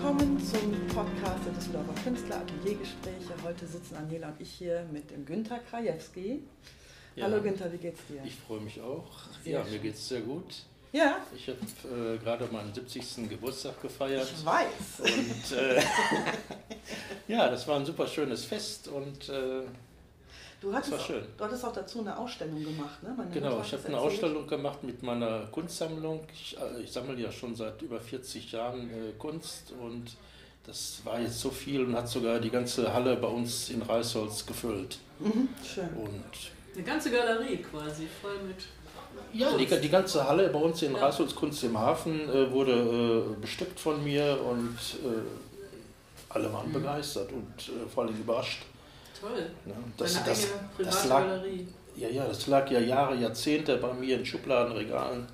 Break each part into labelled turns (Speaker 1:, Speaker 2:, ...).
Speaker 1: Willkommen zum Podcast der Düsseldorfer Künstler Ateliergespräche. Heute sitzen Angela und ich hier mit dem Günther Krajewski. Ja, Hallo Günther, wie geht's dir?
Speaker 2: Ich freue mich auch. Sehr ja, schön. mir geht's sehr gut.
Speaker 1: Ja.
Speaker 2: Ich habe äh, gerade meinen 70. Geburtstag gefeiert.
Speaker 1: Ich weiß.
Speaker 2: Und äh, ja, das war ein super schönes Fest und äh,
Speaker 1: Du hattest, das war schön. du hattest auch dazu eine Ausstellung gemacht, ne?
Speaker 2: Meine genau, ich habe eine Ausstellung gemacht mit meiner Kunstsammlung. Ich, äh, ich sammle ja schon seit über 40 Jahren äh, Kunst und das war jetzt so viel und hat sogar die ganze Halle bei uns in Reisholz gefüllt.
Speaker 1: Mhm, schön.
Speaker 3: Und eine ganze Galerie quasi, voll mit.
Speaker 2: Ja, die, die, ganze Halle bei uns in ja. Reisholz Kunst im Hafen äh, wurde äh, bestückt von mir und äh, alle waren mhm. begeistert und äh, vor allem überrascht.
Speaker 3: Toll.
Speaker 2: Ja, das, Deine das, das lag, ja, ja, das lag ja Jahre, Jahrzehnte bei mir in Schubladenregalen,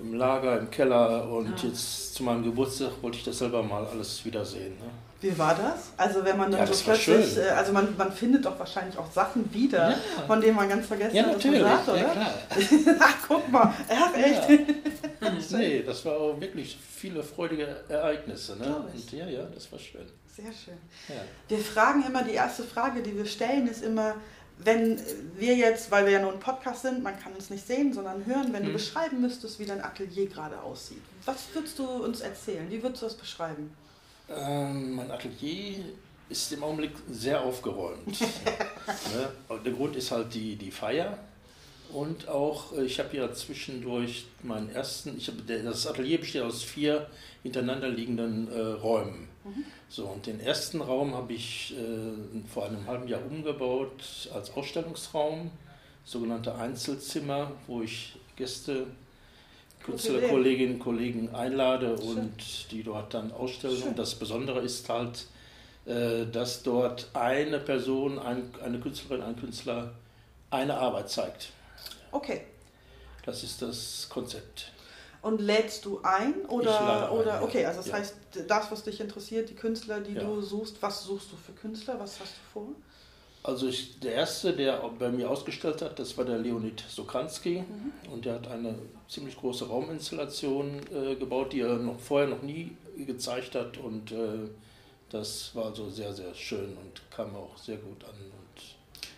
Speaker 2: im Lager, im Keller und ja. jetzt zu meinem Geburtstag wollte ich das selber mal alles wiedersehen. Ne?
Speaker 1: Wie war das? Also wenn man dann ja, so plötzlich, äh, also man, man findet doch wahrscheinlich auch Sachen wieder, ja. von denen man ganz vergessen
Speaker 2: ja, hat, natürlich.
Speaker 1: Sagt, oder? Ja,
Speaker 2: klar.
Speaker 1: Ach, guck mal, ach echt.
Speaker 2: Ja. nee, das war auch wirklich viele freudige Ereignisse. Ne? Und ja, ja, das war schön.
Speaker 1: Sehr schön. Ja. Wir fragen immer, die erste Frage, die wir stellen, ist immer, wenn wir jetzt, weil wir ja nur ein Podcast sind, man kann uns nicht sehen, sondern hören, wenn hm. du mhm. beschreiben müsstest, wie dein Atelier gerade aussieht. Was würdest du uns erzählen? Wie würdest du das beschreiben?
Speaker 2: Ähm, mein Atelier ist im Augenblick sehr aufgeräumt. ne? Der Grund ist halt die, die Feier. Und auch, äh, ich habe ja zwischendurch meinen ersten, ich hab, das Atelier besteht aus vier hintereinander liegenden äh, Räumen. Mhm. So, und den ersten Raum habe ich äh, vor einem halben Jahr umgebaut als Ausstellungsraum, sogenannte Einzelzimmer, wo ich Gäste, Künstlerkolleginnen und Kollegen einlade Schön. und die dort dann ausstellen. Schön. Und das Besondere ist halt, äh, dass dort eine Person, ein, eine Künstlerin, ein Künstler eine Arbeit zeigt.
Speaker 1: Okay.
Speaker 2: Das ist das Konzept.
Speaker 1: Und lädst du ein oder, ein, oder okay, also das ja. heißt, das, was dich interessiert, die Künstler, die ja. du suchst, was suchst du für Künstler, was hast du vor?
Speaker 2: Also ich, der erste, der bei mir ausgestellt hat, das war der Leonid Sokranski mhm. und der hat eine ziemlich große Rauminstallation äh, gebaut, die er noch vorher noch nie gezeigt hat und äh, das war also sehr, sehr schön und kam auch sehr gut an. Und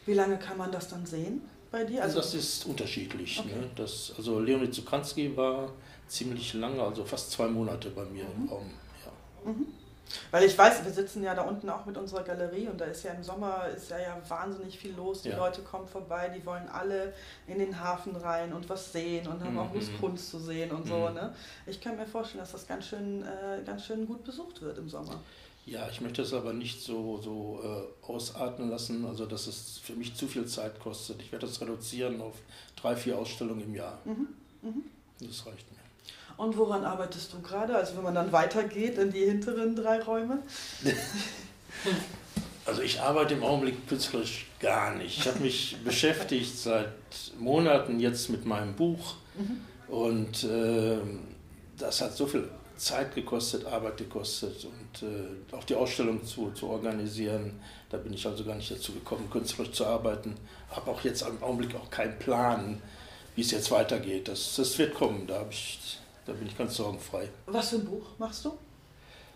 Speaker 1: Wie lange kann man das dann sehen bei dir?
Speaker 2: Also das ist unterschiedlich. Okay. Ne? Das, also Leonid Sokranski war ziemlich lange, also fast zwei Monate bei mir mhm. im Raum. Ja.
Speaker 1: Mhm. Weil ich weiß, wir sitzen ja da unten auch mit unserer Galerie und da ist ja im Sommer ist ja, ja wahnsinnig viel los. Die ja. Leute kommen vorbei, die wollen alle in den Hafen rein und was sehen und haben mhm. auch Lust, Kunst zu sehen und so. Mhm. Ne? Ich kann mir vorstellen, dass das ganz schön, äh, ganz schön gut besucht wird im Sommer.
Speaker 2: Ja, ich möchte es aber nicht so, so äh, ausatmen lassen, also dass es für mich zu viel Zeit kostet. Ich werde das reduzieren auf drei, vier Ausstellungen im Jahr. Mhm. Mhm. Das reicht mir.
Speaker 1: Und woran arbeitest du gerade? Also wenn man dann weitergeht in die hinteren drei Räume?
Speaker 2: Also ich arbeite im Augenblick künstlerisch gar nicht. Ich habe mich beschäftigt seit Monaten jetzt mit meinem Buch mhm. und äh, das hat so viel Zeit gekostet, Arbeit gekostet und äh, auch die Ausstellung zu, zu organisieren. Da bin ich also gar nicht dazu gekommen, künstlerisch zu arbeiten. Habe auch jetzt im Augenblick auch keinen Plan, wie es jetzt weitergeht. Das, das wird kommen, da, ich, da bin ich ganz sorgenfrei.
Speaker 1: Was für ein Buch machst du?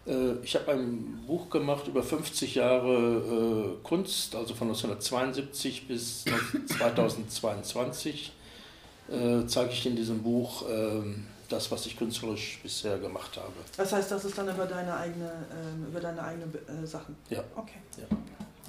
Speaker 2: Äh, ich habe ein Buch gemacht über 50 Jahre äh, Kunst, also von 1972 bis 2022 äh, zeige ich in diesem Buch ähm, das, was ich künstlerisch bisher gemacht habe.
Speaker 1: Das heißt, das ist dann über deine eigene, ähm, über deine eigenen äh, Sachen?
Speaker 2: Ja.
Speaker 1: Okay. Ja.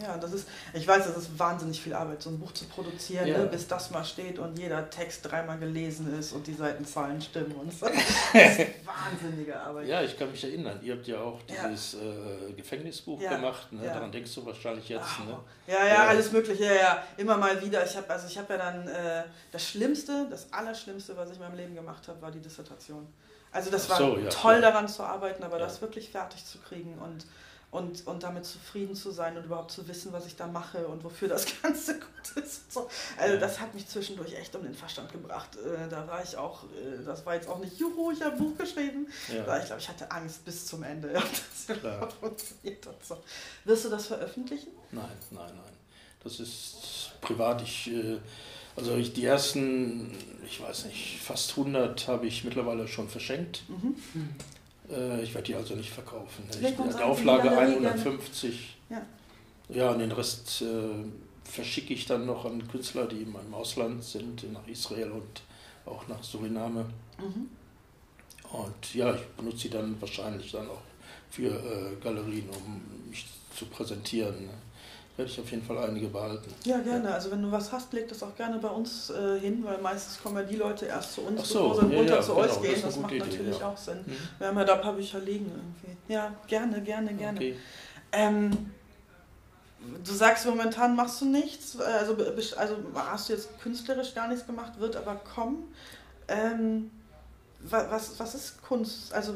Speaker 1: Ja, das ist, ich weiß, das ist wahnsinnig viel Arbeit, so ein Buch zu produzieren, ja. ne, bis das mal steht und jeder Text dreimal gelesen ist und die Seitenzahlen stimmen und so. Das ist wahnsinnige Arbeit.
Speaker 2: Ja, ich kann mich erinnern, ihr habt ja auch dieses ja. Äh, Gefängnisbuch ja. gemacht, ne? daran denkst du wahrscheinlich jetzt. Ne?
Speaker 1: Ja, ja, alles mögliche, ja, ja, immer mal wieder. Ich habe also ich habe ja dann äh, das Schlimmste, das Allerschlimmste, was ich in meinem Leben gemacht habe, war die Dissertation. Also das war so, toll daran zu arbeiten, aber das wirklich fertig zu kriegen und und, und damit zufrieden zu sein und überhaupt zu wissen, was ich da mache und wofür das Ganze gut ist. So. Also ja. das hat mich zwischendurch echt um den Verstand gebracht. Äh, da war ich auch, äh, das war jetzt auch nicht, juhu, ich habe ein Buch geschrieben. Ja. Ich glaube, ich hatte Angst bis zum Ende, ob das überhaupt funktioniert und so. Wirst du das veröffentlichen?
Speaker 2: Nein, nein, nein. Das ist privat. Ich, äh, also ich, die ersten, ich weiß nicht, fast 100 habe ich mittlerweile schon verschenkt. Mhm. Äh, ich werde die also nicht verkaufen. Ich, die Auflage 150. Ja. ja, und den Rest äh, verschicke ich dann noch an Künstler, die im Ausland sind, nach Israel und auch nach Suriname. Mhm. Und ja, ich benutze sie dann wahrscheinlich dann auch für äh, Galerien, um mich zu präsentieren. Ne? Werde ich auf jeden Fall einige behalten.
Speaker 1: Ja, gerne. Also wenn du was hast, leg das auch gerne bei uns äh, hin, weil meistens kommen ja die Leute erst zu uns, so, bevor sie ja, runter ja, zu genau, euch gehen. Das, das macht Idee, natürlich ja. auch Sinn. Mhm. Wir haben ja da ein paar Bücher liegen irgendwie. Ja, gerne, gerne, gerne. Okay. Ähm, du sagst, momentan machst du nichts, also, also hast du jetzt künstlerisch gar nichts gemacht, wird aber kommen. Ähm, was, was ist Kunst? Also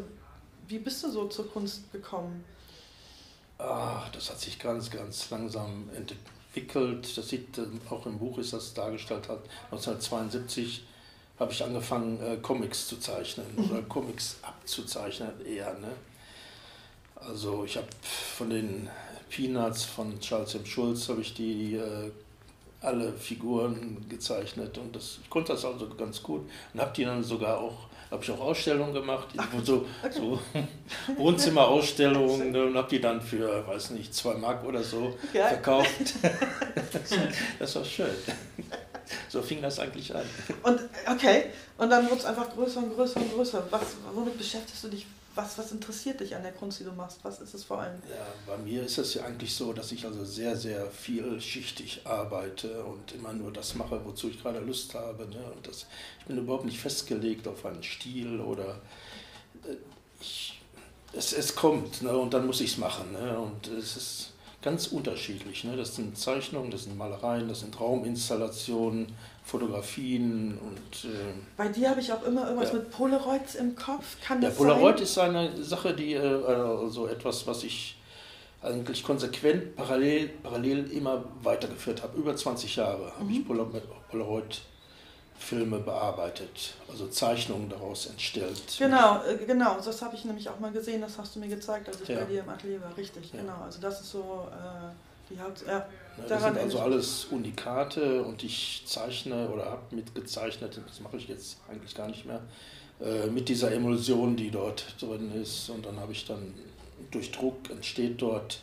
Speaker 1: wie bist du so zur Kunst gekommen?
Speaker 2: Ach, das hat sich ganz, ganz langsam entwickelt. Das sieht ähm, auch im Buch ist das dargestellt hat. 1972 habe ich angefangen, äh, Comics zu zeichnen mhm. oder Comics abzuzeichnen eher. Ne? Also ich habe von den Peanuts von Charles M. Schulz habe ich die äh, alle Figuren gezeichnet und das, ich konnte das also ganz gut und habe die dann sogar auch habe ich auch Ausstellungen gemacht, Ach, so, okay. so Wohnzimmerausstellungen und habe die dann für, weiß nicht, zwei Mark oder so ja. verkauft. das war schön. So fing das eigentlich an.
Speaker 1: Und okay, und dann wurde es einfach größer und größer und größer. Was, womit beschäftigst du dich was, was interessiert dich an der Kunst, die du machst? Was ist es vor allem?
Speaker 2: Ja, bei mir ist es ja eigentlich so, dass ich also sehr, sehr vielschichtig arbeite und immer nur das mache, wozu ich gerade Lust habe. Ne? Und das, ich bin überhaupt nicht festgelegt auf einen Stil oder äh, ich, es, es kommt ne? und dann muss ich es machen. Ne? Und es ist ganz unterschiedlich. Ne? Das sind Zeichnungen, das sind Malereien, das sind Rauminstallationen, Fotografien und. Äh,
Speaker 1: Bei dir habe ich auch immer irgendwas ja. mit Polaroids im Kopf. Kann
Speaker 2: das ja, Polaroid sein? ist eine Sache, die äh, also etwas, was ich eigentlich konsequent parallel, parallel immer weitergeführt habe. Über 20 Jahre mhm. habe ich Polaroid Filme bearbeitet, also Zeichnungen daraus entstellt.
Speaker 1: Genau, äh, genau, das habe ich nämlich auch mal gesehen, das hast du mir gezeigt, als ich ja. bei dir im Atelier war, richtig, ja. genau. Also das ist so äh, die Haupt... Ja,
Speaker 2: ja, das sind also alles Unikate und ich zeichne oder habe mitgezeichnet, das mache ich jetzt eigentlich gar nicht mehr, äh, mit dieser Emulsion, die dort drin ist und dann habe ich dann durch Druck entsteht dort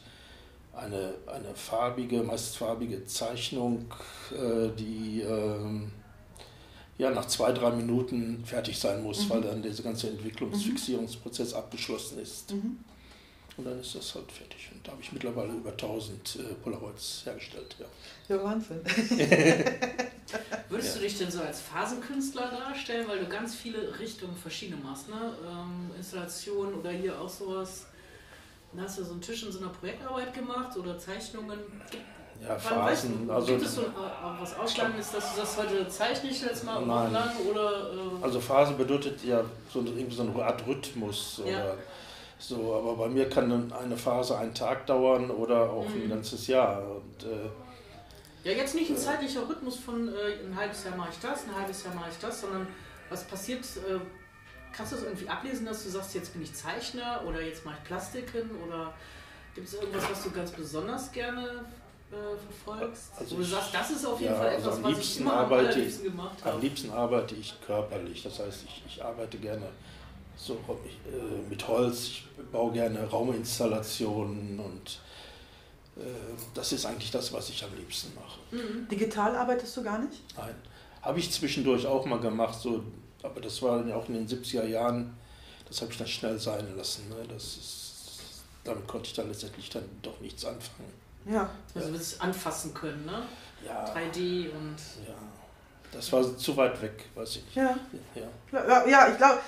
Speaker 2: eine, eine farbige, meist farbige Zeichnung, äh, die ähm, ja, nach zwei, drei Minuten fertig sein muss, mhm. weil dann dieser ganze Entwicklungsfixierungsprozess mhm. abgeschlossen ist. Mhm. Und dann ist das halt fertig. Und da habe ich mittlerweile über 1000 äh, Polaroids hergestellt. Ja,
Speaker 1: ja Wahnsinn.
Speaker 3: Würdest du dich denn so als Phasenkünstler darstellen, weil du ganz viele Richtungen verschiedene machst, ne? Ähm, Installation oder hier auch sowas. Dann hast du so einen Tisch in so einer Projektarbeit gemacht oder Zeichnungen.
Speaker 2: Ja, Phasen.
Speaker 3: Weißt also, gibt es so was Ausschlagendes, dass du das heute zeichne ich jetzt mal nein. lang oder.
Speaker 2: Äh also Phase bedeutet ja so, irgendwie so eine Art Rhythmus. Ja. Oder so, aber bei mir kann eine Phase einen Tag dauern oder auch mhm. ein ganzes Jahr. Und, äh,
Speaker 3: ja, jetzt nicht ein äh, zeitlicher Rhythmus von äh, ein halbes Jahr mache ich das, ein halbes Jahr mache ich das, sondern was passiert, äh, kannst du das irgendwie ablesen, dass du sagst, jetzt bin ich Zeichner oder jetzt mache ich Plastiken oder gibt es irgendwas, was du ganz besonders gerne äh, verfolgst? Also du sagst, das ist auf jeden ja, Fall etwas, also was ich immer am allerliebsten gemacht habe.
Speaker 2: Am liebsten arbeite ich körperlich, das heißt, ich, ich arbeite gerne so äh, mit Holz, ich baue gerne Rauminstallationen und äh, das ist eigentlich das, was ich am liebsten mache.
Speaker 1: Mhm. Digital arbeitest du gar nicht?
Speaker 2: Nein, habe ich zwischendurch auch mal gemacht, so, aber das war ja auch in den 70er Jahren, das habe ich dann schnell sein lassen. Ne? Das ist, damit konnte ich dann letztendlich dann doch nichts anfangen.
Speaker 3: Ja. Also ja. willst anfassen können, ne?
Speaker 2: Ja.
Speaker 3: 3D und.
Speaker 2: Ja. Das war zu weit weg, weiß ich nicht.
Speaker 1: Ja, ja. ja ich glaube,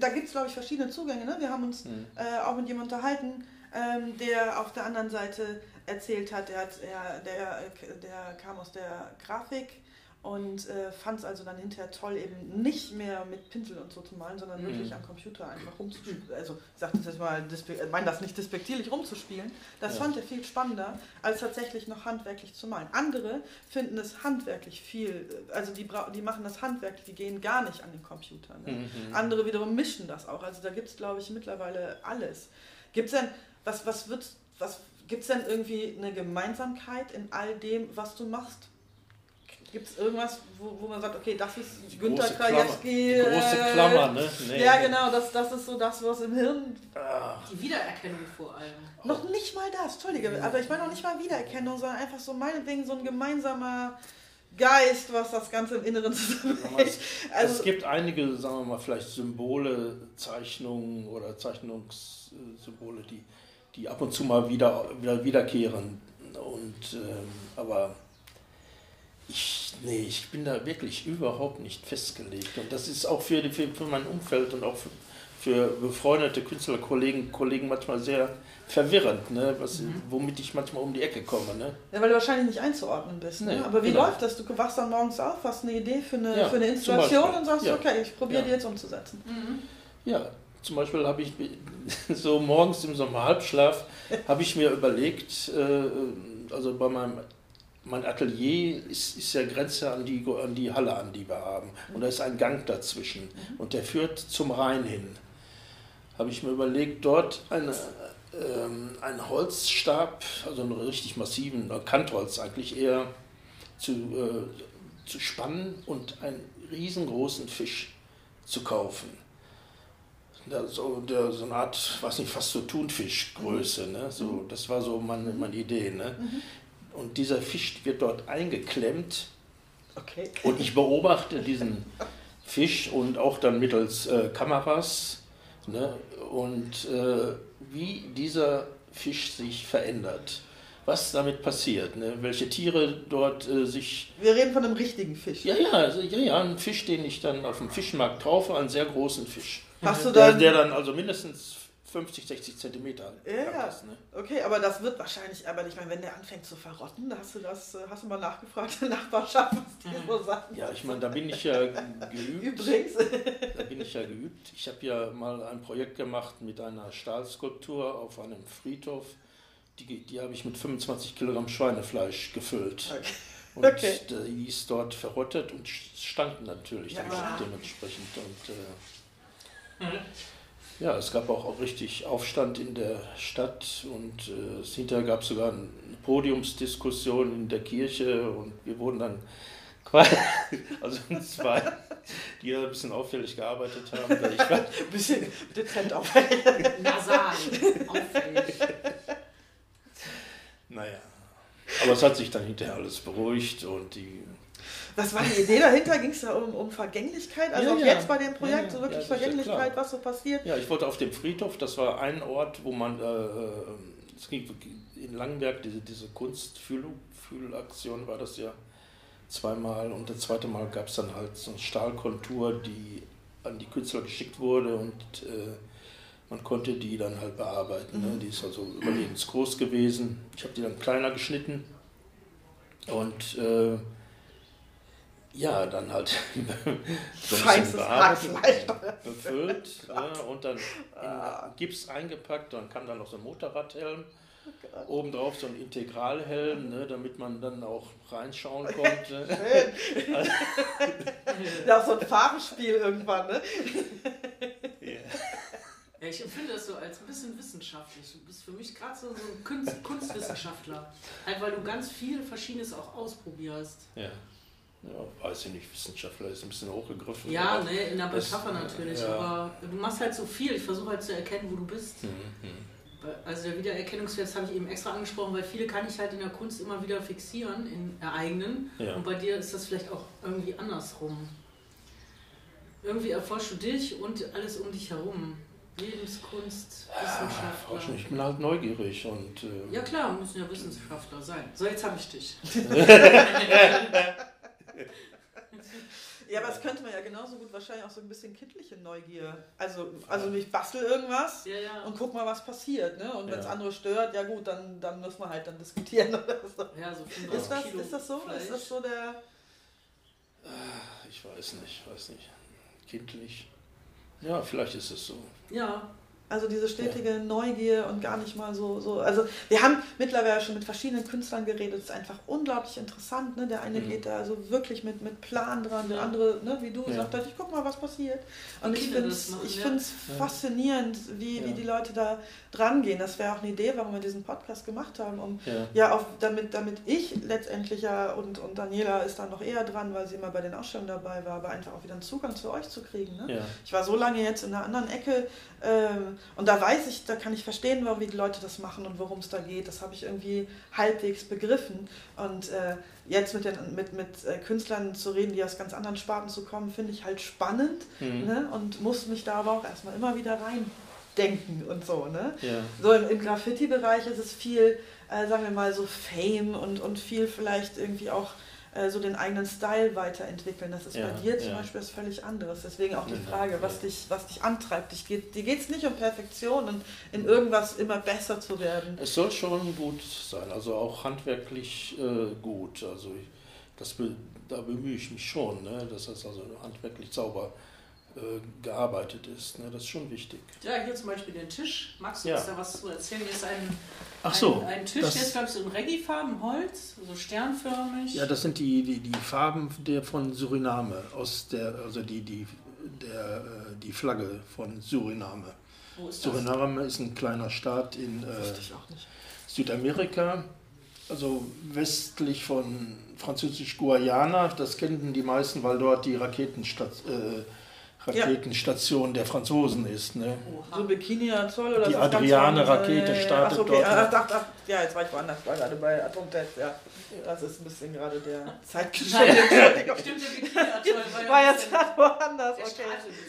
Speaker 1: da gibt es, glaube ich, verschiedene Zugänge. Ne? Wir haben uns mhm. äh, auch mit jemandem unterhalten, ähm, der auf der anderen Seite erzählt hat, der, hat, der, der, der kam aus der Grafik und äh, fand es also dann hinterher toll, eben nicht mehr mit Pinsel und so zu malen, sondern mhm. wirklich am Computer einfach rumzuspielen. Also ich sage das jetzt mal, ich meine das nicht despektierlich rumzuspielen. Das ja. fand er viel spannender, als tatsächlich noch handwerklich zu malen. Andere finden es handwerklich viel, also die, die machen das handwerklich, die gehen gar nicht an den Computer. Ne? Mhm. Andere wiederum mischen das auch. Also da gibt es, glaube ich, mittlerweile alles. Gibt es denn, was, was wird, was, gibt es denn irgendwie eine Gemeinsamkeit in all dem, was du machst? Gibt es irgendwas, wo, wo man sagt, okay, das ist Günter
Speaker 2: Krajewski? Große äh, Klammer, ne?
Speaker 1: Nee, ja, genau, das, das ist so das, was im Hirn.
Speaker 3: Ah. Die Wiedererkennung vor allem.
Speaker 1: Noch nicht mal das, Entschuldige, aber ich meine noch nicht mal Wiedererkennung, sondern einfach so meinetwegen so ein gemeinsamer Geist, was das Ganze im Inneren zusammenhält.
Speaker 2: Also, es gibt einige, sagen wir mal, vielleicht Symbole, Zeichnungen oder Zeichnungssymbole, die, die ab und zu mal wieder, wieder wiederkehren. Und, ähm, aber ich, nee, ich bin da wirklich überhaupt nicht festgelegt. Und das ist auch für, für, für mein Umfeld und auch für, für befreundete Künstlerkollegen Kollegen manchmal sehr verwirrend, ne? Was, mhm. womit ich manchmal um die Ecke komme. Ne?
Speaker 1: Ja, weil du wahrscheinlich nicht einzuordnen bist. Ne? Nee, Aber wie genau. läuft das? Du wachst dann morgens auf, hast eine Idee für eine, ja, für eine Installation und sagst, ja. okay, ich probiere ja. die jetzt umzusetzen. Mhm.
Speaker 2: Ja, zum Beispiel habe ich so morgens im Sommerhalbschlaf habe ich mir überlegt, äh, also bei meinem mein Atelier ist, ist ja Grenze an die, an die Halle an, die wir haben. Und da ist ein Gang dazwischen. Mhm. Und der führt zum Rhein hin. Habe ich mir überlegt, dort eine, ähm, einen Holzstab, also einen richtig massiven, Kantholz eigentlich eher, zu, äh, zu spannen und einen riesengroßen Fisch zu kaufen. Der, so, der, so eine Art, weiß nicht, fast so Thunfischgröße. Ne? So, mhm. das war so meine, meine Idee. Ne? Mhm. Und dieser Fisch wird dort eingeklemmt. Okay. Und ich beobachte diesen Fisch und auch dann mittels äh, Kameras. Ne? Und äh, wie dieser Fisch sich verändert. Was damit passiert, ne? welche Tiere dort äh, sich.
Speaker 1: Wir reden von einem richtigen Fisch.
Speaker 2: Ja, ja, also, ja, ja, ein Fisch, den ich dann auf dem Fischmarkt kaufe, einen sehr großen Fisch.
Speaker 1: Hast du dann,
Speaker 2: der, der dann also mindestens 50, 60 Zentimeter.
Speaker 1: Ja, ist, ne? okay, aber das wird wahrscheinlich, aber ich meine, wenn der anfängt zu verrotten, da hast du das, äh, hast du mal nachgefragt in der Nachbarschaft, was die so sagen.
Speaker 2: Ja, ich meine, da bin ich ja geübt.
Speaker 1: Übrigens.
Speaker 2: Da bin ich ja geübt. Ich habe ja mal ein Projekt gemacht mit einer Stahlskulptur auf einem Friedhof. Die, die habe ich mit 25 Kilogramm Schweinefleisch gefüllt. Okay. Und okay. die ist dort verrottet und stank natürlich ja. dementsprechend. Und, äh, mhm. Ja, es gab auch, auch richtig Aufstand in der Stadt und äh, hinterher gab es sogar eine Podiumsdiskussion in der Kirche und wir wurden dann quasi, also zwei, die ein bisschen auffällig gearbeitet haben.
Speaker 1: Ich war, ein bisschen dezent auffällig.
Speaker 3: Nasal, auffällig.
Speaker 2: Naja, aber es hat sich dann hinterher alles beruhigt und die
Speaker 1: was war die Idee dahinter? Ging es da um, um Vergänglichkeit? Also ja, auch ja. jetzt bei dem Projekt, ja, so wirklich Vergänglichkeit, was so passiert?
Speaker 2: Ja, ich wollte auf dem Friedhof, das war ein Ort, wo man, äh, äh es ging in Langenberg, diese, diese Kunstfühlaktion war das ja zweimal und das zweite Mal gab es dann halt so eine Stahlkontur, die an die Künstler geschickt wurde und äh, man konnte die dann halt bearbeiten. Ne? Mhm. Ne? Die ist also überlebensgroß gewesen. Ich habe die dann kleiner geschnitten und äh, ja, dann halt
Speaker 1: so ein
Speaker 2: befüllt ja, und dann in Gips eingepackt. Dann kam dann noch so ein Motorradhelm. Oh Obendrauf so ein Integralhelm, ne, damit man dann auch reinschauen konnte.
Speaker 1: also, ja, so ein Farbenspiel irgendwann, ne?
Speaker 3: Yeah. Ja, ich empfinde das so als ein bisschen wissenschaftlich. Du bist für mich gerade so, so ein Kunst, Kunstwissenschaftler. Halt, weil du ganz viel Verschiedenes auch ausprobierst.
Speaker 2: Ja. Ja, weiß ich nicht, Wissenschaftler ist ein bisschen hochgegriffen.
Speaker 3: Ja, ne, in der Metapher natürlich, ja. aber du machst halt so viel. Ich versuche halt zu erkennen, wo du bist. Mhm. Also der Wiedererkennungswert habe ich eben extra angesprochen, weil viele kann ich halt in der Kunst immer wieder fixieren, in der eigenen. Ja. Und bei dir ist das vielleicht auch irgendwie andersrum. Irgendwie erforschst du dich und alles um dich herum. Lebenskunst, Wissenschaftler.
Speaker 2: Ja, ich bin halt neugierig und. Äh
Speaker 3: ja klar, müssen ja Wissenschaftler sein. So, jetzt habe ich dich.
Speaker 1: Ja, aber es könnte man ja genauso gut wahrscheinlich auch so ein bisschen kindliche Neugier. Also, also ich bastel irgendwas
Speaker 3: ja, ja.
Speaker 1: und guck mal, was passiert. Ne? Und wenn es andere stört, ja gut, dann, dann muss man halt dann diskutieren. Oder so.
Speaker 3: Ja, so
Speaker 1: ist, das, ist das so? Fleisch. Ist das so der.
Speaker 2: Ah, ich weiß nicht, weiß nicht. Kindlich. Ja, vielleicht ist es so.
Speaker 3: Ja,
Speaker 1: Also diese stetige ja. Neugier und gar nicht mal so, so. Also wir haben mittlerweile schon mit verschiedenen Künstlern geredet. Es ist einfach unglaublich interessant. Ne? Der eine mhm. geht da also wirklich mit, mit Plan dran, der andere, ne, wie du ja. gesagt hast, ich guck mal, was passiert. Und ich finde es ich ja. faszinierend, wie, wie die Leute da dran gehen. Das wäre auch eine Idee, warum wir diesen Podcast gemacht haben, um ja, auch damit, damit ich letztendlich ja und, und Daniela ist dann noch eher dran, weil sie immer bei den Ausstellungen dabei war, aber einfach auch wieder einen Zugang zu euch zu kriegen. Ne? Ich war so lange jetzt in einer anderen Ecke. Ähm, und da weiß ich, da kann ich verstehen, warum die Leute das machen und worum es da geht. Das habe ich irgendwie halbwegs begriffen. Und äh, jetzt mit, den, mit, mit äh, Künstlern zu reden, die aus ganz anderen Sparten zu kommen, finde ich halt spannend. Mhm. Ne? Und muss mich da aber auch erstmal immer wieder reindenken und so. Ne? Ja. So im, im Graffiti-Bereich ist es viel, äh, sagen wir mal, so Fame und, und viel vielleicht irgendwie auch äh, so den eigenen Style weiterentwickeln. Das ist ja, bei dir zum ja. Beispiel was völlig anderes. Deswegen auch die Frage, was dich, was dich antreibt. Dich geht, dir geht es nicht um Perfektion und in irgendwas immer besser zu werden.
Speaker 2: Es soll schon gut sein, also auch handwerklich äh, gut. Also ich, das, da bemühe ich mich schon, ne? dass das also handwerklich sauber gearbeitet ist. Ne? Das ist schon wichtig.
Speaker 3: Ja, hier zum Beispiel den Tisch. Magst du
Speaker 2: ja.
Speaker 3: uns da was zu erzählen? Hier ist ein,
Speaker 2: Ach so,
Speaker 3: ein, ein Tisch, der ist, glaube ich, so in Reggae-Farben, Holz, so sternförmig.
Speaker 2: Ja, das sind die, die, die Farben der von Suriname, aus der, also die, die, der, äh, die Flagge von Suriname. Wo ist Suriname das? ist ein kleiner Staat in äh, Südamerika also westlich von französisch-Guayana. Das kennen die meisten, weil dort die Raketenstadt, äh, Raketenstation ja. der Franzosen ist. Ne?
Speaker 1: So Bikini Atoll oder
Speaker 2: Die Adriane-Rakete startet
Speaker 1: ach, okay. dort. Ach, ach, ach, ja, jetzt war ich woanders, war gerade bei Atomtest, ja. Das ist ein bisschen gerade der Zeitgeschichte. Stimmt, der war jetzt gerade woanders, okay.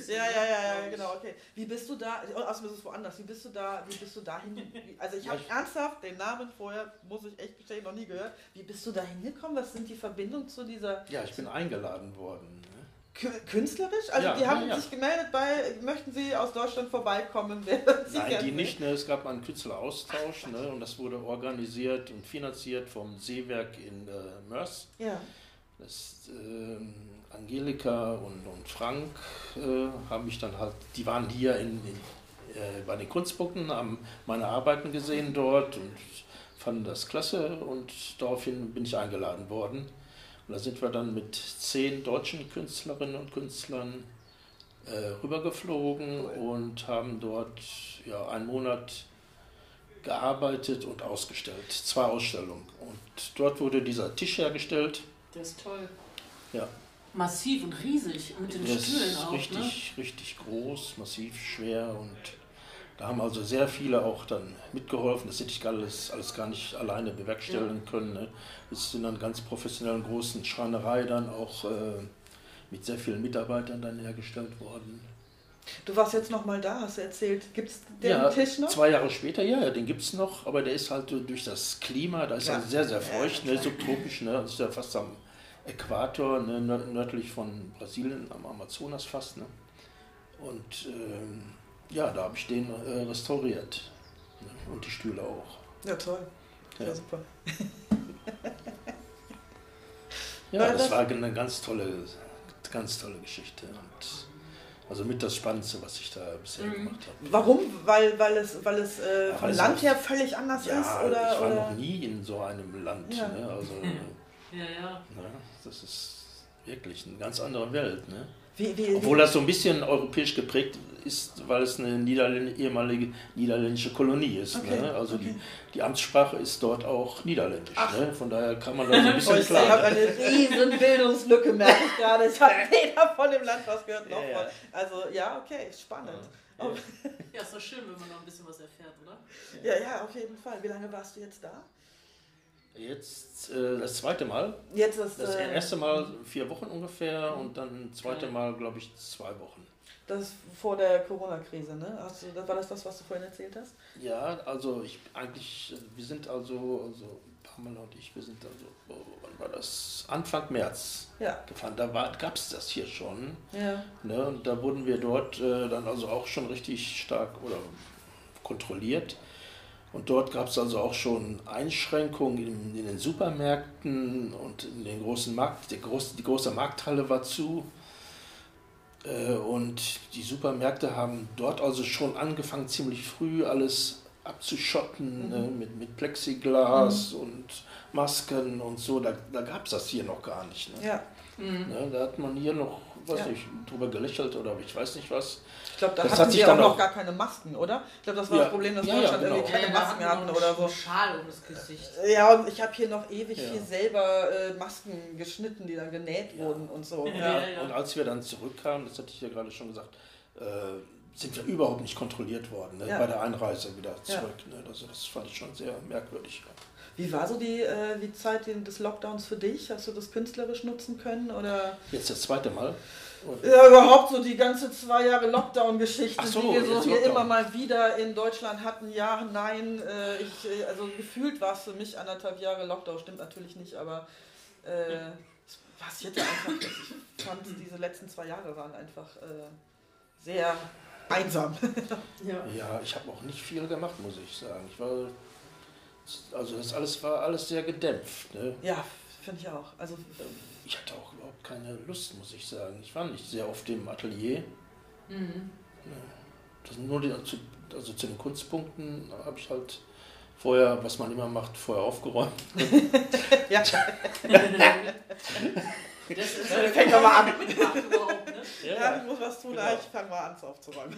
Speaker 1: Ja, ja, ja, ja, genau, okay. Wie bist du da, oh, außerdem ist es woanders, wie bist du da, wie bist du dahin, also ich habe ernsthaft den Namen vorher, muss ich echt gestehen, noch nie gehört. Wie bist du da hingekommen? Was sind die Verbindungen zu dieser...
Speaker 2: Ja, ich bin eingeladen worden.
Speaker 1: Künstlerisch? Also ja, die haben ja, sich gemeldet bei, möchten Sie aus Deutschland vorbeikommen?
Speaker 2: Nein, die nicht. Ne? Es gab mal einen Künstleraustausch ne? und das wurde organisiert und finanziert vom Seewerk in äh, Mörs.
Speaker 1: Ja.
Speaker 2: Das, äh, Angelika und, und Frank äh, haben mich dann halt, die waren hier in, in äh, bei den Kunstpunkten, haben meine Arbeiten gesehen dort und fanden das klasse und daraufhin bin ich eingeladen worden. Und da sind wir dann mit zehn deutschen Künstlerinnen und Künstlern äh, rübergeflogen cool. und haben dort ja, einen Monat gearbeitet und ausgestellt. Zwei Ausstellungen. Und dort wurde dieser Tisch hergestellt.
Speaker 3: Der ist toll.
Speaker 2: Ja.
Speaker 3: Massiv und riesig mit den
Speaker 2: Der
Speaker 3: Stühlen
Speaker 2: ist
Speaker 3: auch.
Speaker 2: Richtig,
Speaker 3: ne?
Speaker 2: richtig groß, massiv schwer und da haben also sehr viele auch dann mitgeholfen. Das hätte ich alles, alles gar nicht alleine bewerkstelligen ja. können. Ne? Es sind dann ganz professionellen großen Schreinerei dann auch äh, mit sehr vielen Mitarbeitern dann hergestellt worden.
Speaker 1: Du warst jetzt noch mal da, hast du erzählt. Gibt es den
Speaker 2: ja,
Speaker 1: Tisch noch?
Speaker 2: Zwei Jahre später, ja, den gibt es noch, aber der ist halt durch das Klima, da ist ja. sehr, sehr feucht, ne, subtropisch, ne, das ist ja fast am Äquator, ne, nördlich von Brasilien, am Amazonas fast. Ne. Und ähm, ja, da habe ich den äh, restauriert. Und die Stühle auch.
Speaker 1: Ja, toll. Ja, ja super.
Speaker 2: ja, das, das war eine ganz tolle, ganz tolle Geschichte. Und also mit das Spannendste, was ich da bisher mhm. gemacht habe.
Speaker 1: Warum? Weil, weil es, weil es äh, ja, vom Land her völlig anders
Speaker 2: ja,
Speaker 1: ist? Oder,
Speaker 2: ich war
Speaker 1: oder?
Speaker 2: noch nie in so einem Land.
Speaker 1: Ja.
Speaker 2: Ne? Also,
Speaker 3: ja, ja.
Speaker 2: Ne? Das ist wirklich eine ganz andere Welt. Ne?
Speaker 1: Wie, wie,
Speaker 2: Obwohl das so ein bisschen europäisch geprägt ist, weil es eine Niederländ ehemalige niederländische Kolonie ist.
Speaker 1: Okay.
Speaker 2: Ne? Also
Speaker 1: okay.
Speaker 2: die, die Amtssprache ist dort auch niederländisch. Ne? Von daher kann man da so ein bisschen
Speaker 1: Ich habe eine riesen Bildungslücke, merke ich gerade. Ich habe weder von dem Land was gehört noch ja, von. Also ja, okay, spannend.
Speaker 3: Ja. ja, ist doch schön, wenn man noch ein bisschen was erfährt, oder?
Speaker 1: Ja, ja, auf jeden Fall. Wie lange warst du jetzt da?
Speaker 2: Jetzt äh, das zweite Mal.
Speaker 1: Jetzt das,
Speaker 2: das äh, erste Mal vier Wochen ungefähr und dann das zweite Mal, glaube ich, zwei Wochen.
Speaker 1: Das vor der Corona-Krise, ne? Hast du, war das das, was du vorhin erzählt hast?
Speaker 2: Ja, also ich eigentlich, wir sind also, also Pamela und ich, wir sind also, wann war das? Anfang März
Speaker 1: ja.
Speaker 2: gefahren. Da gab es das hier schon.
Speaker 1: Ja.
Speaker 2: Ne? Und da wurden wir dort äh, dann also auch schon richtig stark oder kontrolliert. Und dort gab es also auch schon Einschränkungen in, in, den Supermärkten und in den großen Markt, die, groß, die große Markthalle war zu. Äh, und die Supermärkte haben dort also schon angefangen, ziemlich früh alles abzuschotten mhm. äh, mit, mit Plexiglas mhm. und Masken und so. Da, da gab es das hier noch gar nicht. Ne? Ja. Mhm. Ne, da hat man hier noch, weiß ja. nicht, drüber gelächelt oder ich weiß nicht was.
Speaker 1: Ich glaube, da das hatten sie auch noch gar keine Masken, oder? Ich glaube, das war ja. das Problem, dass ja, Deutschland ja, genau. irgendwie keine Masken hatten oder so.
Speaker 3: Schal um das Gesicht.
Speaker 1: Ja, und ich habe hier noch ewig viel selber äh, Masken geschnitten, die dann genäht wurden und so.
Speaker 2: Und als wir dann zurückkamen, das hatte ich ja gerade schon gesagt, äh, sind wir überhaupt nicht kontrolliert worden ne? bei der Einreise wieder zurück. Ne? Also das fand ich schon sehr merkwürdig.
Speaker 1: Wie war so die, äh, die Zeit des Lockdowns für dich? Hast du das künstlerisch nutzen können? Oder?
Speaker 2: Jetzt das zweite Mal.
Speaker 1: Ja, überhaupt so die ganze zwei Jahre Lockdown-Geschichte, so, die wir so hier Lockdown. immer mal wieder in Deutschland hatten. Ja, nein, äh, ich, äh, also gefühlt war es für mich anderthalb Jahre Lockdown, stimmt natürlich nicht, aber äh, es passierte einfach. Ich fand, diese letzten zwei Jahre waren einfach äh, sehr einsam.
Speaker 2: ja. ja, ich habe auch nicht viel gemacht, muss ich sagen. Ich war, also das alles war alles sehr gedämpft. Ne?
Speaker 1: Ja, finde ich auch. Also,
Speaker 2: ich hatte auch überhaupt keine Lust, muss ich sagen. Ich war nicht sehr oft im Atelier. Mhm. Das nur die, also zu den Kunstpunkten habe ich halt vorher, was man immer macht, vorher aufgeräumt. ja.
Speaker 1: Das ist ja, fängt aber an. Ne? Ja, ja, ich muss was tun, genau. ich fange mal an aufzuräumen.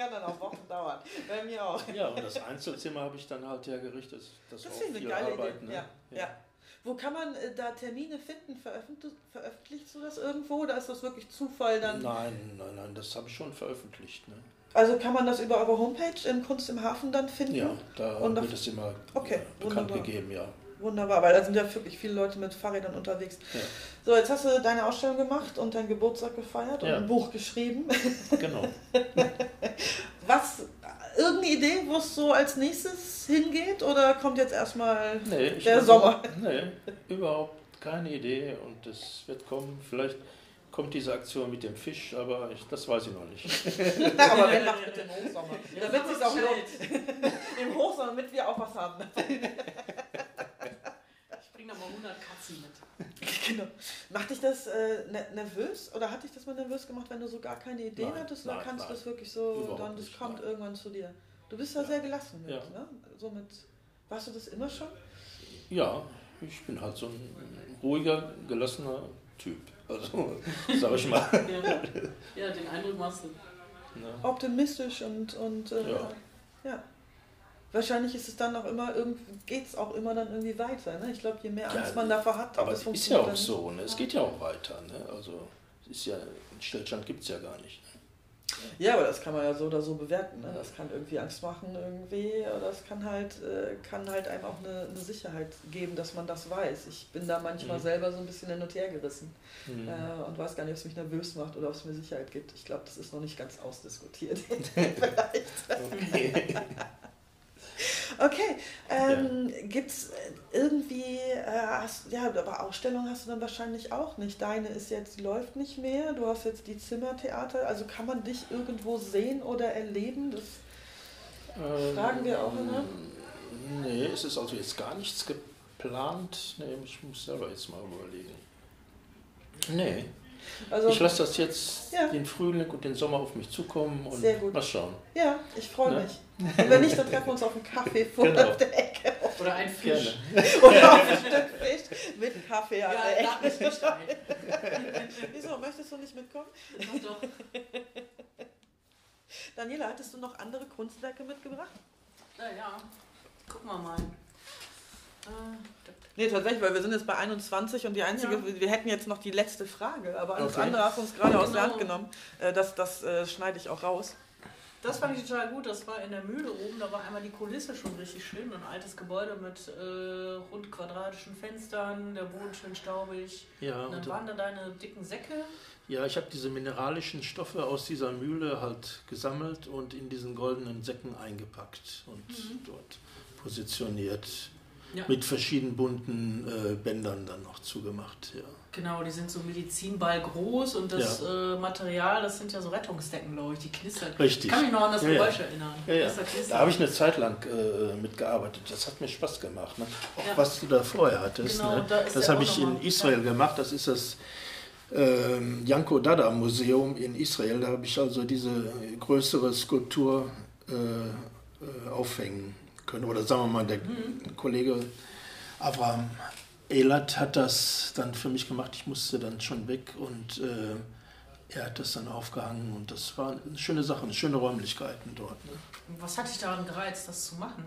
Speaker 1: Das kann dann auch Wochen dauern. Bei mir auch.
Speaker 2: Ja, und das Einzelzimmer habe ich dann halt hergerichtet. Das,
Speaker 1: das ist eine geile Arbeit, Idee. Ne? Ja. ja. ja. Wo kann man äh, da Termine finden? Veröffentlich, veröffentlichst du das irgendwo oder ist das wirklich Zufall dann?
Speaker 2: Nein, nein, nein, das habe ich schon veröffentlicht. Ne?
Speaker 1: Also kann man das über eure Homepage in Kunst im Hafen dann finden?
Speaker 2: Ja, da Und wird es immer okay, äh, bekannt wunderbar. gegeben, ja.
Speaker 1: Wunderbar, weil da sind ja wirklich viele Leute mit Fahrrädern unterwegs. Ja. So, jetzt hast du deine Ausstellung gemacht und deinen Geburtstag gefeiert und ja. ein Buch geschrieben. Genau. Was, irgendeine Idee, wo es so als nächstes hingeht oder kommt jetzt erstmal nee, der Sommer?
Speaker 2: nee, überhaupt keine Idee und es wird kommen. Vielleicht kommt diese Aktion mit dem Fisch, aber ich, das weiß ich noch nicht.
Speaker 1: aber wer macht mit dem Hochsommer? Damit es auch lohnt. Im Hochsommer, damit wir auch was haben.
Speaker 3: Mal 100 Katzen mit.
Speaker 1: genau. Macht dich das äh, ne, nervös oder hat dich das mal nervös gemacht, wenn du so gar keine Ideen nein, hattest? Oder nein, kannst du das wirklich so, Überhaupt dann das nicht, kommt nein. irgendwann zu dir? Du bist da ja. sehr gelassen mit, ja. ne? So mit, warst du das immer schon?
Speaker 2: Ja, ich bin halt so ein ruhiger, gelassener Typ. Also, sag ich mal.
Speaker 3: ja. ja, den Eindruck machst du.
Speaker 1: Ja. Optimistisch und, und äh, ja. Wahrscheinlich ist es dann auch immer geht es auch immer dann irgendwie weiter. Ne? Ich glaube, je mehr Angst ja, man davor hat,
Speaker 2: aber es ist ja auch so. Ne? Es geht ja auch weiter. Ne? Also ist ja Stillstand gibt es ja gar nicht. Ne?
Speaker 1: Ja, aber das kann man ja so oder so bewerten. Ne? Das kann irgendwie Angst machen irgendwie, oder das kann halt, äh, kann halt einem auch eine, eine, Sicherheit geben, dass man das weiß. Ich bin da manchmal mhm. selber so ein bisschen hin und her gerissen mhm. äh, und weiß gar nicht, ob es mich nervös macht oder ob es mir Sicherheit gibt. Ich glaube, das ist noch nicht ganz ausdiskutiert. Vielleicht. Okay. Okay, ähm, ja. gibt es irgendwie, äh, hast, ja, aber Ausstellung hast du dann wahrscheinlich auch nicht. Deine ist jetzt, läuft nicht mehr, du hast jetzt die Zimmertheater, also kann man dich irgendwo sehen oder erleben? Das ähm, fragen wir auch immer.
Speaker 2: Nee, es ist also jetzt gar nichts geplant. Nee, ich muss selber jetzt mal überlegen. Nee. Also, ich lasse das jetzt ja. den Frühling und den Sommer auf mich zukommen und Sehr gut. mal schauen.
Speaker 1: Ja, ich freue ne? mich. Und wenn nicht, dann treffen wir uns auf einen Kaffee vor genau. der Ecke.
Speaker 3: Oder ein Fisch.
Speaker 1: Oder auf ein Stück Fisch mit Kaffee an ja, der Ecke. Ich nicht ein. Wieso, möchtest du nicht mitkommen? Doch, doch. Daniela, hattest du noch andere Kunstwerke mitgebracht?
Speaker 3: Ja, ja. Gucken wir mal.
Speaker 1: Nee, tatsächlich, weil wir sind jetzt bei 21 und die einzige, ja. wir hätten jetzt noch die letzte Frage, aber alles okay. andere hast du uns gerade genau. aus der Hand genommen. Äh, das das äh, schneide ich auch raus.
Speaker 3: Das fand ich total gut. Das war in der Mühle oben. Da war einmal die Kulisse schon richtig schön. Ein altes Gebäude mit äh, rund quadratischen Fenstern, der Boden schön staubig. Ja, und dann waren da deine dicken Säcke.
Speaker 2: Ja, ich habe diese mineralischen Stoffe aus dieser Mühle halt gesammelt und in diesen goldenen Säcken eingepackt und mhm. dort positioniert. Ja. Mit verschiedenen bunten äh, Bändern dann noch zugemacht, ja.
Speaker 3: Genau, die sind so Medizinball groß und das ja. äh, Material, das sind ja so Rettungsdecken, glaube ich, die knistern.
Speaker 2: Richtig.
Speaker 3: Ich kann mich noch an das Geräusch erinnern.
Speaker 2: Da habe ich eine Zeit lang äh, mitgearbeitet. Das hat mir Spaß gemacht. Ne? Auch was du da vorher hattest. Genau, ne? da das habe ich in Israel gemacht. Das ist das ähm, Janko Dada Museum in Israel. Da habe ich also diese größere Skulptur äh, äh, aufhängen können. Oder sagen wir mal, der mhm. Kollege Abraham Elat hat das dann für mich gemacht. Ich musste dann schon weg und äh, er hat das dann aufgehangen und das war eine schöne Sache, eine schöne Räumlichkeiten dort. Ne?
Speaker 3: Was hat dich daran gereizt, das zu machen?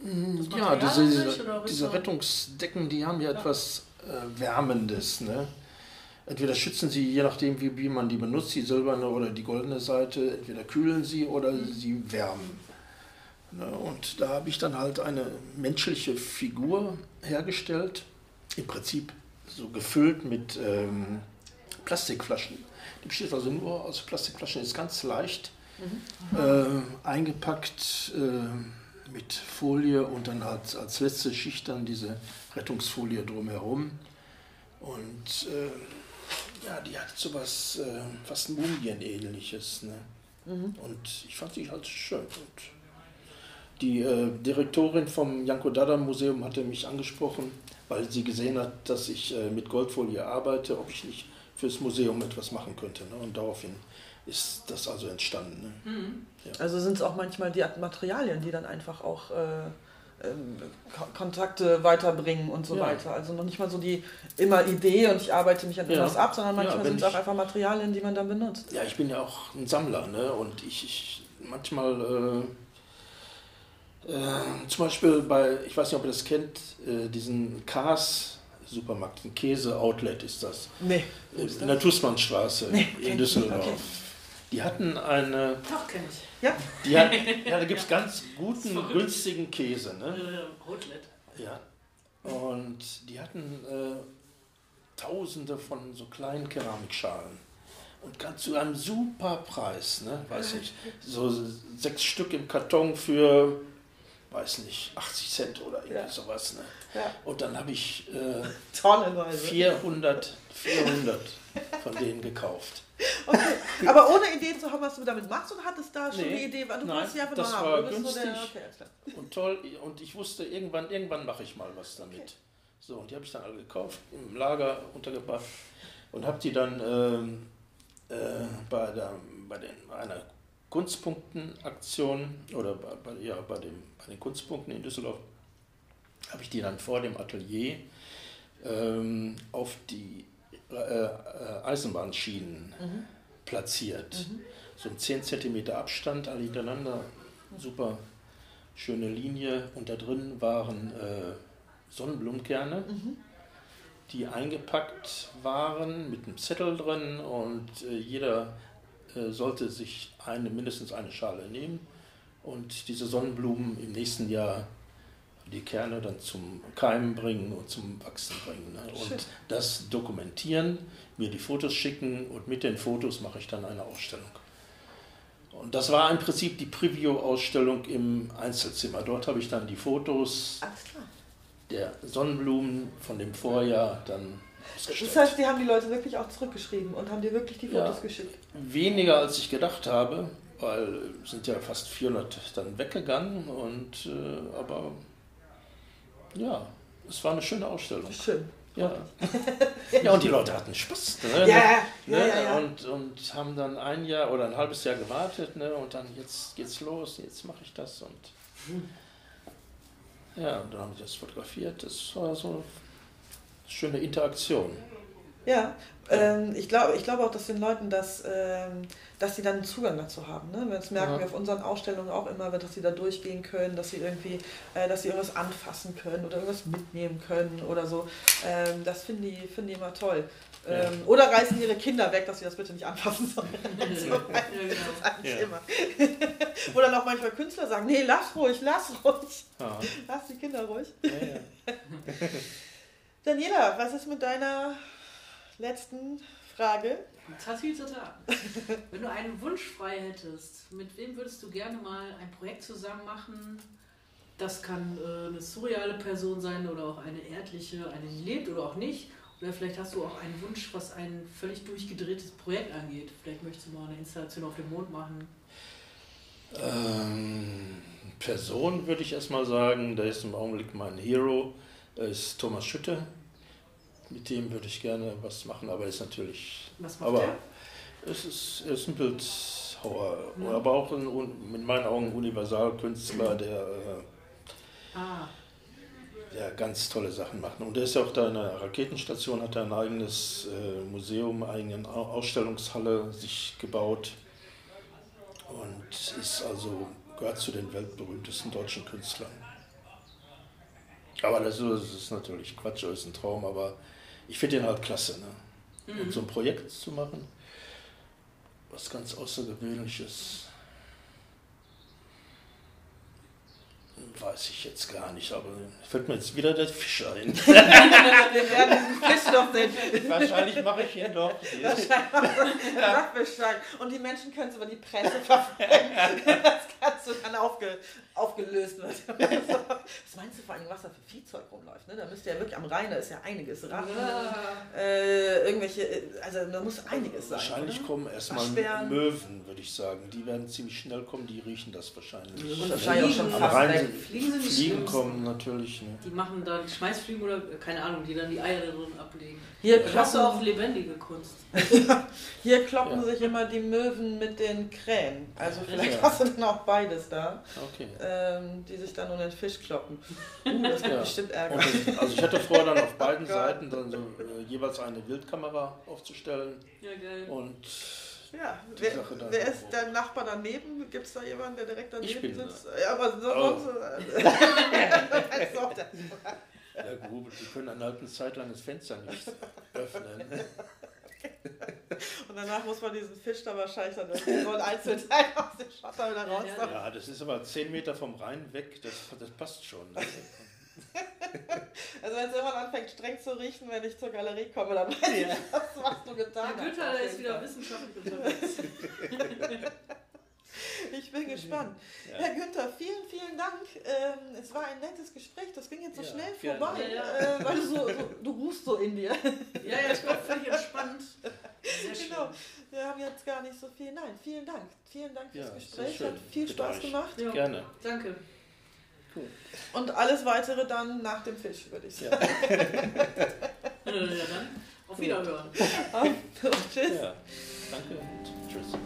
Speaker 2: Mm, ja, diese, diese, diese Rettungsdecken, die haben ja, ja. etwas äh, Wärmendes. Ne? Entweder schützen sie, je nachdem, wie, wie man die benutzt, die silberne oder die goldene Seite, entweder kühlen sie oder mhm. sie wärmen. Ne? Und da habe ich dann halt eine menschliche Figur hergestellt, im Prinzip so gefüllt mit ähm, Plastikflaschen. Die besteht also nur aus Plastikflaschen, ist ganz leicht mhm. äh, eingepackt. Äh, mit Folie und dann als, als letzte Schicht dann diese Rettungsfolie drumherum. Und äh, ja, die hat so was äh, fast Mumienähnliches. Ne? Mhm. Und ich fand sie halt schön. Und die äh, Direktorin vom Janko Dada Museum hatte mich angesprochen, weil sie gesehen hat, dass ich äh, mit Goldfolie arbeite, ob ich nicht fürs Museum etwas machen könnte. Ne? Und daraufhin ist das also entstanden. Ne? Mhm.
Speaker 1: Ja. Also sind es auch manchmal die Materialien, die dann einfach auch äh, ähm, Kontakte weiterbringen und so ja. weiter. Also noch nicht mal so die immer Idee und ich arbeite mich an etwas ja. ab, sondern manchmal sind es auch einfach Materialien, die man dann benutzt.
Speaker 2: Ja, ich bin ja auch ein Sammler ne? und ich, ich manchmal äh, äh, zum Beispiel bei, ich weiß nicht, ob ihr das kennt, äh, diesen Kars Supermarkt, ein Käse-Outlet ist das. Nee. In der Tussmannstraße nee, in Düsseldorf. Okay. Die hatten eine.
Speaker 3: Doch, kenne ich.
Speaker 2: Ja. Die hat, ja, da gibt es ganz guten, günstigen Käse. Ne? Ja. Und die hatten äh, tausende von so kleinen Keramikschalen. Und ganz zu einem super Preis, ne? weiß ich. So sechs Stück im Karton für, weiß nicht, 80 Cent oder irgendwie ja. sowas. Ne? Ja. Und dann habe ich äh, 400, 400 von denen gekauft.
Speaker 1: Okay. Aber ohne Idee zu haben, was du damit machst, oder hattest da schon nee, eine Idee? Du
Speaker 2: nein, ja das haben. war günstig der, okay, und toll. Und ich wusste, irgendwann, irgendwann mache ich mal was damit. Okay. So, und die habe ich dann alle gekauft, im Lager untergebracht und habe die dann ähm, äh, bei, der, bei den, einer Kunstpunktenaktion oder bei, ja, bei, dem, bei den Kunstpunkten in Düsseldorf, habe ich die dann vor dem Atelier ähm, auf die äh, äh, Eisenbahnschienen mhm. platziert. Mhm. So ein 10 cm Abstand, alle hintereinander, super schöne Linie. Und da drin waren äh, Sonnenblumenkerne, mhm. die eingepackt waren mit einem Zettel drin und äh, jeder sollte sich eine, mindestens eine Schale nehmen und diese Sonnenblumen im nächsten Jahr die Kerne dann zum Keimen bringen und zum Wachsen bringen. Ne? Und das dokumentieren, mir die Fotos schicken und mit den Fotos mache ich dann eine Ausstellung. Und das war im Prinzip die Preview-Ausstellung im Einzelzimmer. Dort habe ich dann die Fotos der Sonnenblumen von dem Vorjahr dann.
Speaker 1: Das heißt, die haben die Leute wirklich auch zurückgeschrieben und haben dir wirklich die Fotos ja, geschickt?
Speaker 2: Weniger als ich gedacht habe, weil sind ja fast 400 dann weggegangen und äh, aber ja, es war eine schöne Ausstellung.
Speaker 1: Schön.
Speaker 2: Ja. ja, und die Leute hatten Spaß. Ne? Ja, ne? ja, ja, Und, und haben dann ein Jahr oder ein halbes Jahr gewartet ne? und dann jetzt geht's los, jetzt mache ich das. Und ja, und dann haben sie das fotografiert. Das war so schöne Interaktion.
Speaker 1: Ja, ähm, ich, glaube, ich glaube auch, dass den Leuten das, ähm, dass sie dann einen Zugang dazu haben. Ne? Das merken ja. wir auf unseren Ausstellungen auch immer, dass sie da durchgehen können, dass sie irgendwie, äh, dass sie irgendwas anfassen können oder irgendwas mitnehmen können oder so. Ähm, das finden die, finden die immer toll. Ja. Ähm, oder reißen ihre Kinder weg, dass sie das bitte nicht anfassen sollen. so, ja, genau. Das eigentlich immer. oder noch manchmal Künstler sagen, nee, lass ruhig, lass ruhig. Lass die Kinder ruhig. Daniela, was ist mit deiner letzten Frage.
Speaker 3: Tatütata. Wenn du einen Wunsch frei hättest, mit wem würdest du gerne mal ein Projekt zusammen machen? Das kann äh, eine surreale Person sein oder auch eine erdliche, eine die lebt oder auch nicht. Oder vielleicht hast du auch einen Wunsch, was ein völlig durchgedrehtes Projekt angeht. Vielleicht möchtest du mal eine Installation auf dem Mond machen.
Speaker 2: Ähm, Person würde ich erstmal sagen, da ist im Augenblick mein Hero, ist Thomas Schütte mit dem würde ich gerne was machen, aber ist natürlich.
Speaker 3: Was macht
Speaker 2: aber
Speaker 3: der?
Speaker 2: Es ist, er ist ein Bildhauer, mhm. aber auch ein, in meinen Augen Universalkünstler, der, äh, ah. der ganz tolle Sachen macht. Und der ist ja auch da in der Raketenstation, hat er ein eigenes äh, Museum, eine eigene Ausstellungshalle sich gebaut und ist also gehört zu den weltberühmtesten deutschen Künstlern. Aber das ist natürlich Quatsch, das ist ein Traum, aber ich finde den halt klasse. Ne? Mhm. Und so ein Projekt zu machen, was ganz Außergewöhnliches, weiß ich jetzt gar nicht, aber fällt mir jetzt wieder der Fisch ein. Wir werden diesen Fisch doch sehen. Wahrscheinlich mache ich ihn doch.
Speaker 1: ja. Und die Menschen können es über die Presse verfolgen. Das kannst du dann aufge, aufgelöst wird. Was meinst du vor allem, was da für Viehzeug rumläuft? Ne? Da müsste ja wirklich am Rhein, da ist ja einiges. Ratten, ja. äh, irgendwelche, also da muss einiges sein.
Speaker 2: Wahrscheinlich oder? kommen erstmal Möwen, würde ich sagen. Die werden ziemlich schnell kommen, die riechen das wahrscheinlich.
Speaker 3: Und wahrscheinlich auch schon fast Rhein
Speaker 2: Fliegen sind Fliegen kommen natürlich. Ne?
Speaker 3: Die machen dann Schmeißfliegen oder keine Ahnung, die dann die Eier drin ablegen. Hier kloppen, hast du auch lebendige Kunst.
Speaker 1: Hier kloppen ja. sich immer die Möwen mit den Krähen. Also vielleicht ja. hast du dann auch beides da. Okay. Ähm, die sich dann um den Fisch kloppen. Uh, das gibt ja. bestimmt Ärger.
Speaker 2: Das, also ich hatte vor, dann auf beiden Seiten dann so äh, jeweils eine Wildkamera aufzustellen.
Speaker 3: Ja, geil.
Speaker 2: Und
Speaker 1: ja, wer, wer ist der Nachbar daneben? Gibt es da jemanden, der direkt daneben sitzt? Da. Ja, aber sonst. Oh.
Speaker 2: ja, gut, die können halt eine Zeit lang das Fenster nicht öffnen.
Speaker 1: Und danach muss man diesen Fisch da wahrscheinlich dann so ein Einzelteil aus dem Schotter wieder raus.
Speaker 2: Ja, das ist aber 10 Meter vom Rhein weg, das, das passt schon. Ne?
Speaker 1: Also wenn es irgendwann anfängt streng zu riechen, wenn ich zur Galerie komme, dann weiß ich, was, was du getan
Speaker 3: hast. Günther ist wieder wissenschaftlich unterwegs.
Speaker 1: Ich bin gespannt. Ja. Herr Günther, vielen, vielen Dank. Ähm, es war ein nettes Gespräch. Das ging jetzt so ja, schnell vorbei, ja, äh, weil du so, so, du ruhst so in dir.
Speaker 3: Ja, ja, ich bin völlig entspannt.
Speaker 1: Genau. Wir haben jetzt gar nicht so viel. Nein, vielen Dank. Vielen Dank fürs Gespräch. Hat viel Spaß gemacht.
Speaker 2: Gerne.
Speaker 3: Danke.
Speaker 1: Cool. Und alles weitere dann nach dem Fisch, würde ich sagen.
Speaker 3: ja, dann auf Wiederhören.
Speaker 1: Tschüss.
Speaker 2: Ja, danke und tschüss.